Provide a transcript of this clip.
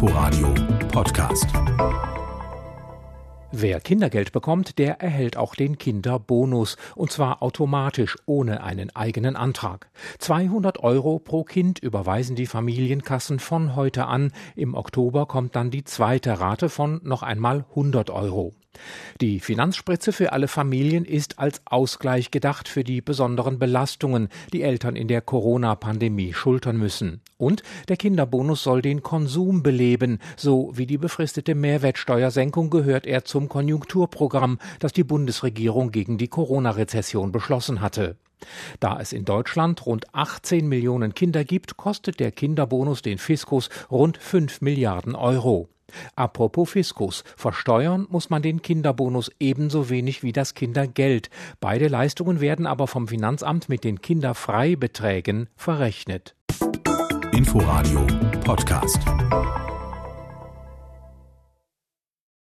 Inforadio Podcast. Wer Kindergeld bekommt, der erhält auch den Kinderbonus, und zwar automatisch ohne einen eigenen Antrag. 200 Euro pro Kind überweisen die Familienkassen von heute an. Im Oktober kommt dann die zweite Rate von noch einmal 100 Euro. Die Finanzspritze für alle Familien ist als Ausgleich gedacht für die besonderen Belastungen, die Eltern in der Corona-Pandemie schultern müssen. Und der Kinderbonus soll den Konsum beleben. So wie die befristete Mehrwertsteuersenkung gehört er zum Konjunkturprogramm, das die Bundesregierung gegen die Corona-Rezession beschlossen hatte. Da es in Deutschland rund 18 Millionen Kinder gibt, kostet der Kinderbonus den Fiskus rund 5 Milliarden Euro. Apropos Fiskus. Versteuern muss man den Kinderbonus ebenso wenig wie das Kindergeld. Beide Leistungen werden aber vom Finanzamt mit den Kinderfreibeträgen verrechnet. Inforadio Podcast.